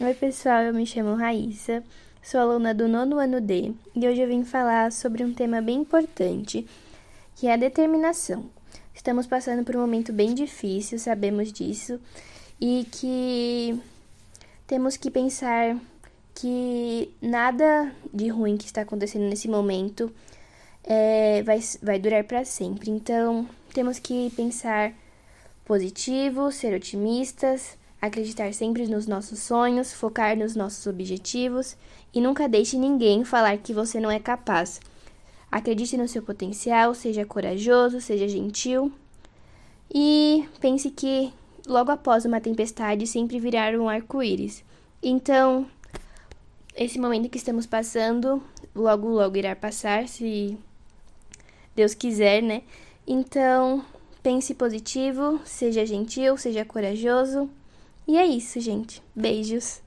Oi, pessoal, eu me chamo Raíssa, sou aluna do nono ano D e hoje eu vim falar sobre um tema bem importante, que é a determinação. Estamos passando por um momento bem difícil, sabemos disso, e que temos que pensar que nada de ruim que está acontecendo nesse momento é, vai, vai durar para sempre. Então, temos que pensar positivo, ser otimistas acreditar sempre nos nossos sonhos, focar nos nossos objetivos e nunca deixe ninguém falar que você não é capaz. Acredite no seu potencial, seja corajoso, seja gentil e pense que logo após uma tempestade sempre virá um arco-íris. Então, esse momento que estamos passando, logo logo irá passar, se Deus quiser, né? Então, pense positivo, seja gentil, seja corajoso e é isso, gente. Beijos.